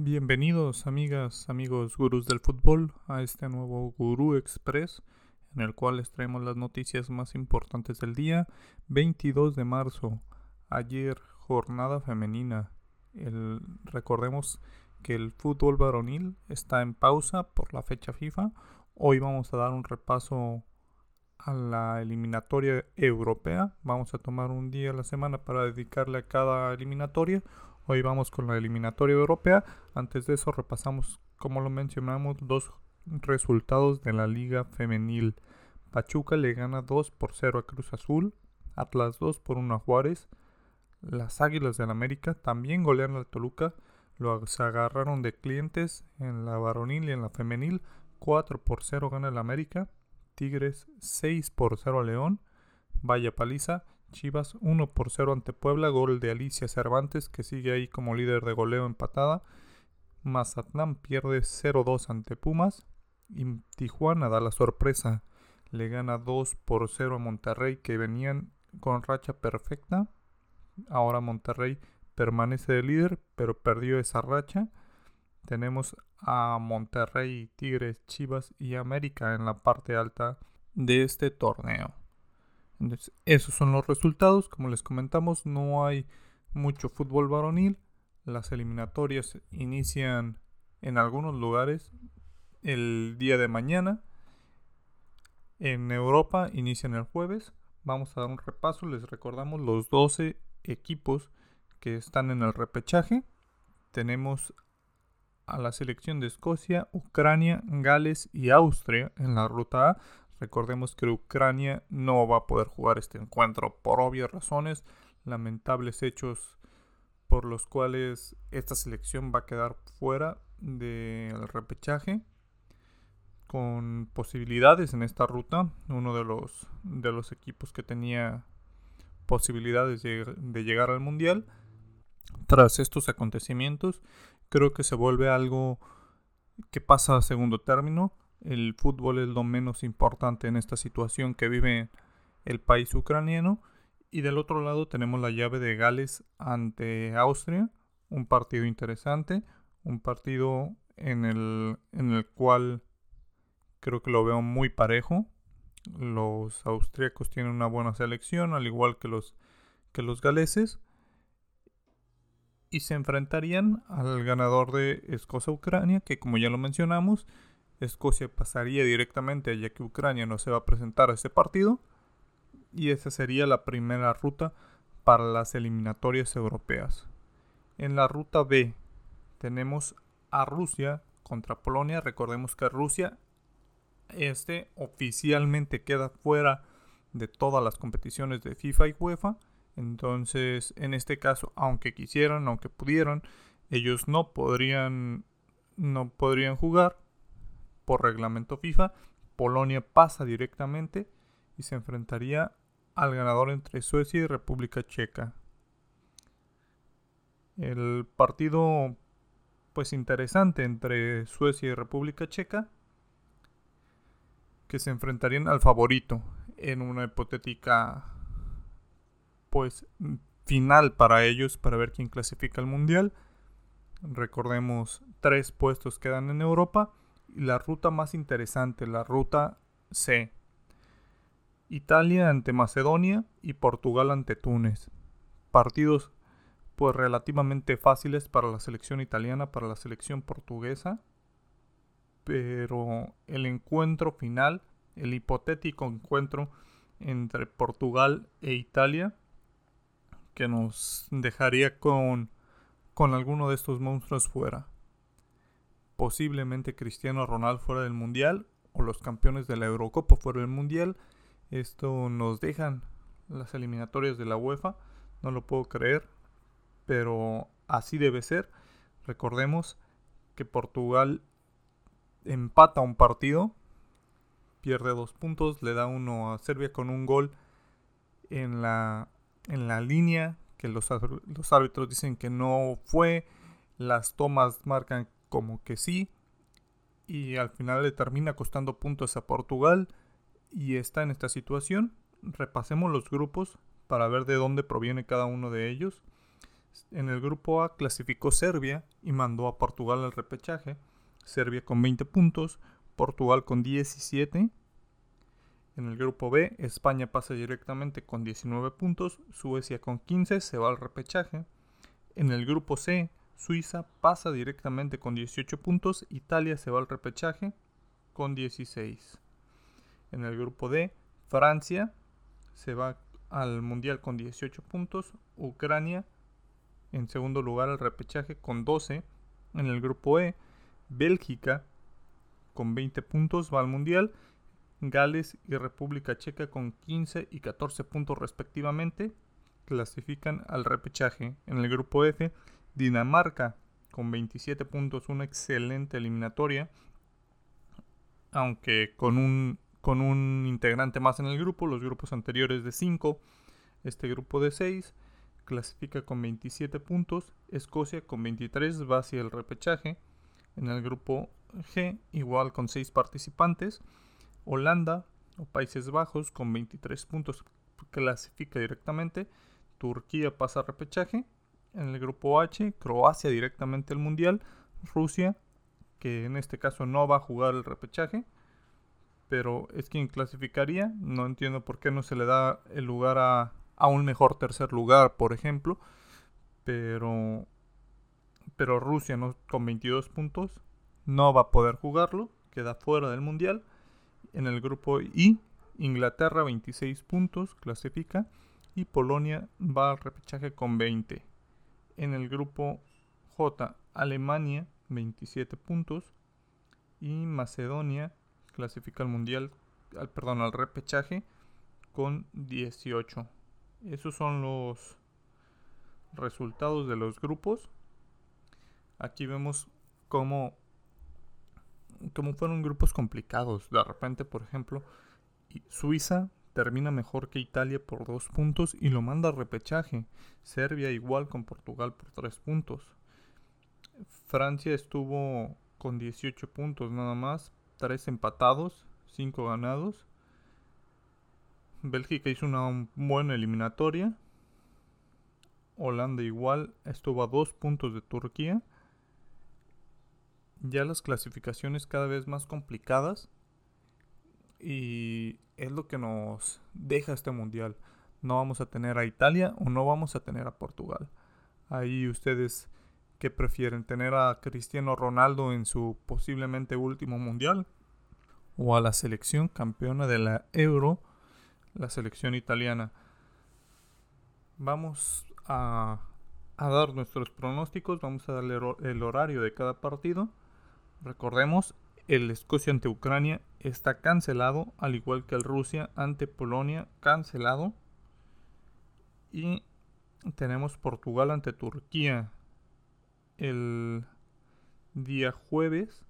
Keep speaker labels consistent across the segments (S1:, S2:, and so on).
S1: Bienvenidos amigas, amigos gurús del fútbol a este nuevo Gurú Express en el cual les traemos las noticias más importantes del día 22 de marzo. Ayer jornada femenina. El, recordemos que el fútbol varonil está en pausa por la fecha FIFA. Hoy vamos a dar un repaso a la eliminatoria europea. Vamos a tomar un día a la semana para dedicarle a cada eliminatoria. Hoy vamos con la eliminatoria europea. Antes de eso repasamos, como lo mencionamos, dos resultados de la liga femenil. Pachuca le gana 2 por 0 a Cruz Azul. Atlas 2 por 1 a Juárez. Las Águilas del América también golean al Toluca. Los agarraron de clientes en la varonil y en la femenil. 4 por 0 gana el América. Tigres 6 por 0 a León. Vaya paliza. Chivas 1 por 0 ante Puebla, gol de Alicia Cervantes que sigue ahí como líder de goleo empatada. Mazatlán pierde 0-2 ante Pumas y Tijuana da la sorpresa. Le gana 2 por 0 a Monterrey que venían con racha perfecta. Ahora Monterrey permanece de líder pero perdió esa racha. Tenemos a Monterrey, Tigres, Chivas y América en la parte alta de este torneo. Entonces, esos son los resultados. Como les comentamos, no hay mucho fútbol varonil. Las eliminatorias inician en algunos lugares el día de mañana. En Europa inician el jueves. Vamos a dar un repaso. Les recordamos los 12 equipos que están en el repechaje. Tenemos a la selección de Escocia, Ucrania, Gales y Austria en la ruta A. Recordemos que Ucrania no va a poder jugar este encuentro por obvias razones, lamentables hechos por los cuales esta selección va a quedar fuera del repechaje con posibilidades en esta ruta. Uno de los, de los equipos que tenía posibilidades de, de llegar al mundial. Tras estos acontecimientos, creo que se vuelve algo que pasa a segundo término el fútbol es lo menos importante en esta situación que vive el país ucraniano. Y del otro lado tenemos la llave de Gales ante Austria, un partido interesante, un partido en el, en el cual creo que lo veo muy parejo. Los austríacos tienen una buena selección, al igual que los, que los galeses. Y se enfrentarían al ganador de Escocia-Ucrania, que como ya lo mencionamos, Escocia pasaría directamente ya que Ucrania no se va a presentar a ese partido y esa sería la primera ruta para las eliminatorias europeas. En la ruta B tenemos a Rusia contra Polonia. Recordemos que Rusia este oficialmente queda fuera de todas las competiciones de FIFA y UEFA. Entonces, en este caso, aunque quisieran, aunque pudieran, ellos no podrían no podrían jugar por reglamento FIFA, Polonia pasa directamente y se enfrentaría al ganador entre Suecia y República Checa. El partido pues interesante entre Suecia y República Checa que se enfrentarían al favorito en una hipotética pues final para ellos para ver quién clasifica al mundial. Recordemos, tres puestos quedan en Europa la ruta más interesante, la ruta C. Italia ante Macedonia y Portugal ante Túnez. Partidos pues relativamente fáciles para la selección italiana, para la selección portuguesa. Pero el encuentro final, el hipotético encuentro entre Portugal e Italia, que nos dejaría con, con alguno de estos monstruos fuera posiblemente Cristiano Ronaldo fuera del Mundial o los campeones de la Eurocopa fuera del Mundial. Esto nos dejan las eliminatorias de la UEFA, no lo puedo creer, pero así debe ser. Recordemos que Portugal empata un partido, pierde dos puntos, le da uno a Serbia con un gol en la, en la línea que los, los árbitros dicen que no fue, las tomas marcan como que sí. Y al final le termina costando puntos a Portugal. Y está en esta situación. Repasemos los grupos para ver de dónde proviene cada uno de ellos. En el grupo A clasificó Serbia y mandó a Portugal al repechaje. Serbia con 20 puntos, Portugal con 17. En el grupo B, España pasa directamente con 19 puntos, Suecia con 15 se va al repechaje. En el grupo C, Suiza pasa directamente con 18 puntos, Italia se va al repechaje con 16. En el grupo D, Francia se va al Mundial con 18 puntos, Ucrania en segundo lugar al repechaje con 12. En el grupo E, Bélgica con 20 puntos va al Mundial, Gales y República Checa con 15 y 14 puntos respectivamente clasifican al repechaje. En el grupo F, Dinamarca con 27 puntos, una excelente eliminatoria, aunque con un, con un integrante más en el grupo, los grupos anteriores de 5, este grupo de 6 clasifica con 27 puntos, Escocia con 23 va hacia el repechaje, en el grupo G igual con 6 participantes, Holanda o Países Bajos con 23 puntos clasifica directamente, Turquía pasa a repechaje, en el grupo H Croacia directamente al Mundial, Rusia que en este caso no va a jugar el repechaje, pero es quien clasificaría, no entiendo por qué no se le da el lugar a a un mejor tercer lugar, por ejemplo. Pero, pero Rusia con 22 puntos no va a poder jugarlo, queda fuera del mundial. En el grupo I, Inglaterra 26 puntos clasifica y Polonia va al repechaje con 20. En el grupo J, Alemania 27 puntos y Macedonia clasifica al mundial, al, perdón, al repechaje con 18. Esos son los resultados de los grupos. Aquí vemos cómo, cómo fueron grupos complicados. De repente, por ejemplo, Suiza termina mejor que Italia por dos puntos y lo manda a repechaje. Serbia igual con Portugal por tres puntos. Francia estuvo con 18 puntos nada más, tres empatados, cinco ganados. Bélgica hizo una buena eliminatoria. Holanda igual estuvo a dos puntos de Turquía. Ya las clasificaciones cada vez más complicadas. Y es lo que nos deja este mundial. No vamos a tener a Italia o no vamos a tener a Portugal. Ahí ustedes que prefieren tener a Cristiano Ronaldo en su posiblemente último mundial o a la selección campeona de la Euro la selección italiana. Vamos a, dar nuestros pronósticos, vamos a darle el horario de cada partido. Recordemos, el Escocia ante Ucrania está cancelado, al igual que el Rusia ante Polonia cancelado. Y tenemos Portugal ante Turquía el día jueves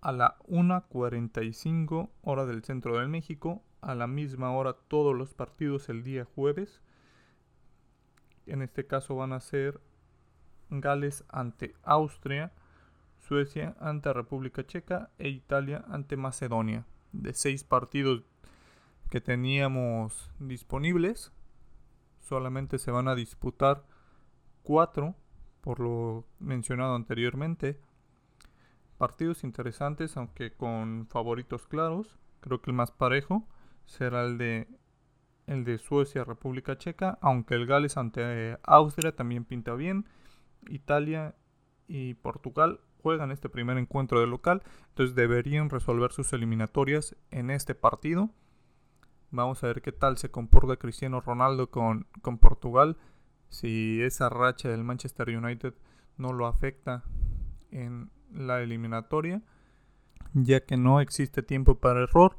S1: a la 1.45 hora del centro de México a la misma hora todos los partidos el día jueves. En este caso van a ser Gales ante Austria, Suecia ante República Checa e Italia ante Macedonia. De seis partidos que teníamos disponibles, solamente se van a disputar cuatro, por lo mencionado anteriormente. Partidos interesantes, aunque con favoritos claros. Creo que el más parejo será el de el de Suecia, República Checa, aunque el Gales ante Austria también pinta bien. Italia y Portugal juegan este primer encuentro de local, entonces deberían resolver sus eliminatorias en este partido. Vamos a ver qué tal se comporta Cristiano Ronaldo con, con Portugal, si esa racha del Manchester United no lo afecta en la eliminatoria, ya que no existe tiempo para error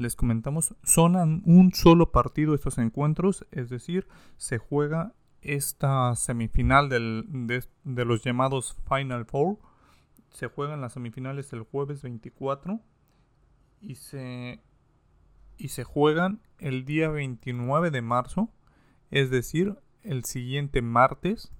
S1: les comentamos, son un solo partido estos encuentros, es decir, se juega esta semifinal de, los llamados Final Four. Se juegan las semifinales el jueves 24 y se, y se juegan el día 29 de marzo, es decir, el siguiente martes,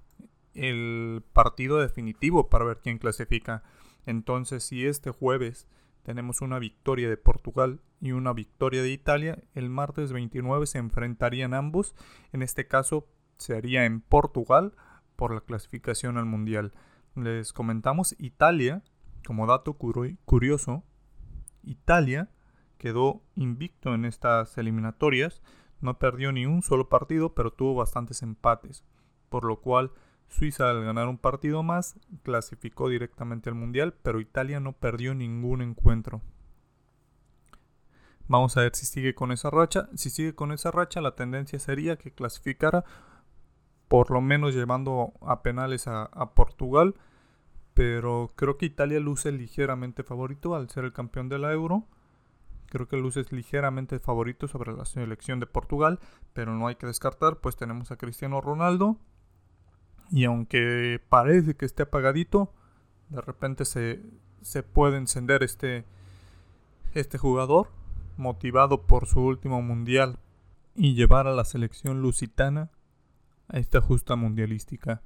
S1: el partido definitivo para ver quién clasifica. Entonces, si este jueves tenemos una victoria de Portugal y una victoria de Italia. El martes 29 se enfrentarían ambos. En este caso se haría en Portugal por la clasificación al Mundial. Les comentamos Italia, como dato curioso, Italia quedó invicto en estas eliminatorias, no perdió ni un solo partido, pero tuvo bastantes empates, por lo cual Suiza al ganar un partido más clasificó directamente al Mundial, pero Italia no perdió ningún encuentro. Vamos a ver si sigue con esa racha. Si sigue con esa racha, la tendencia sería que clasificara por lo menos llevando a penales a, Portugal. Pero creo que Italia luce ligeramente favorito al ser el campeón de la Euro. Creo que luce ligeramente favorito sobre la selección de Portugal. Pero no hay que descartar, pues tenemos a Cristiano Ronaldo. Y aunque parece que esté apagadito, de repente se, se puede encender este, este jugador motivado por su último mundial y llevar a la selección lusitana a esta justa mundialística,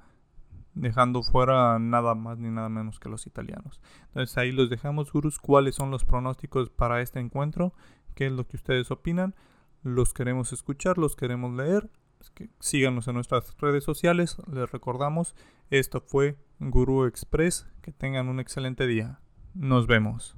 S1: dejando fuera nada más ni nada menos que los italianos. Entonces ahí los dejamos, gurus, cuáles son los pronósticos para este encuentro, qué es lo que ustedes opinan, los queremos escuchar, los queremos leer, síganos en nuestras redes sociales, les recordamos, esto fue Guru Express, que tengan un excelente día, nos vemos.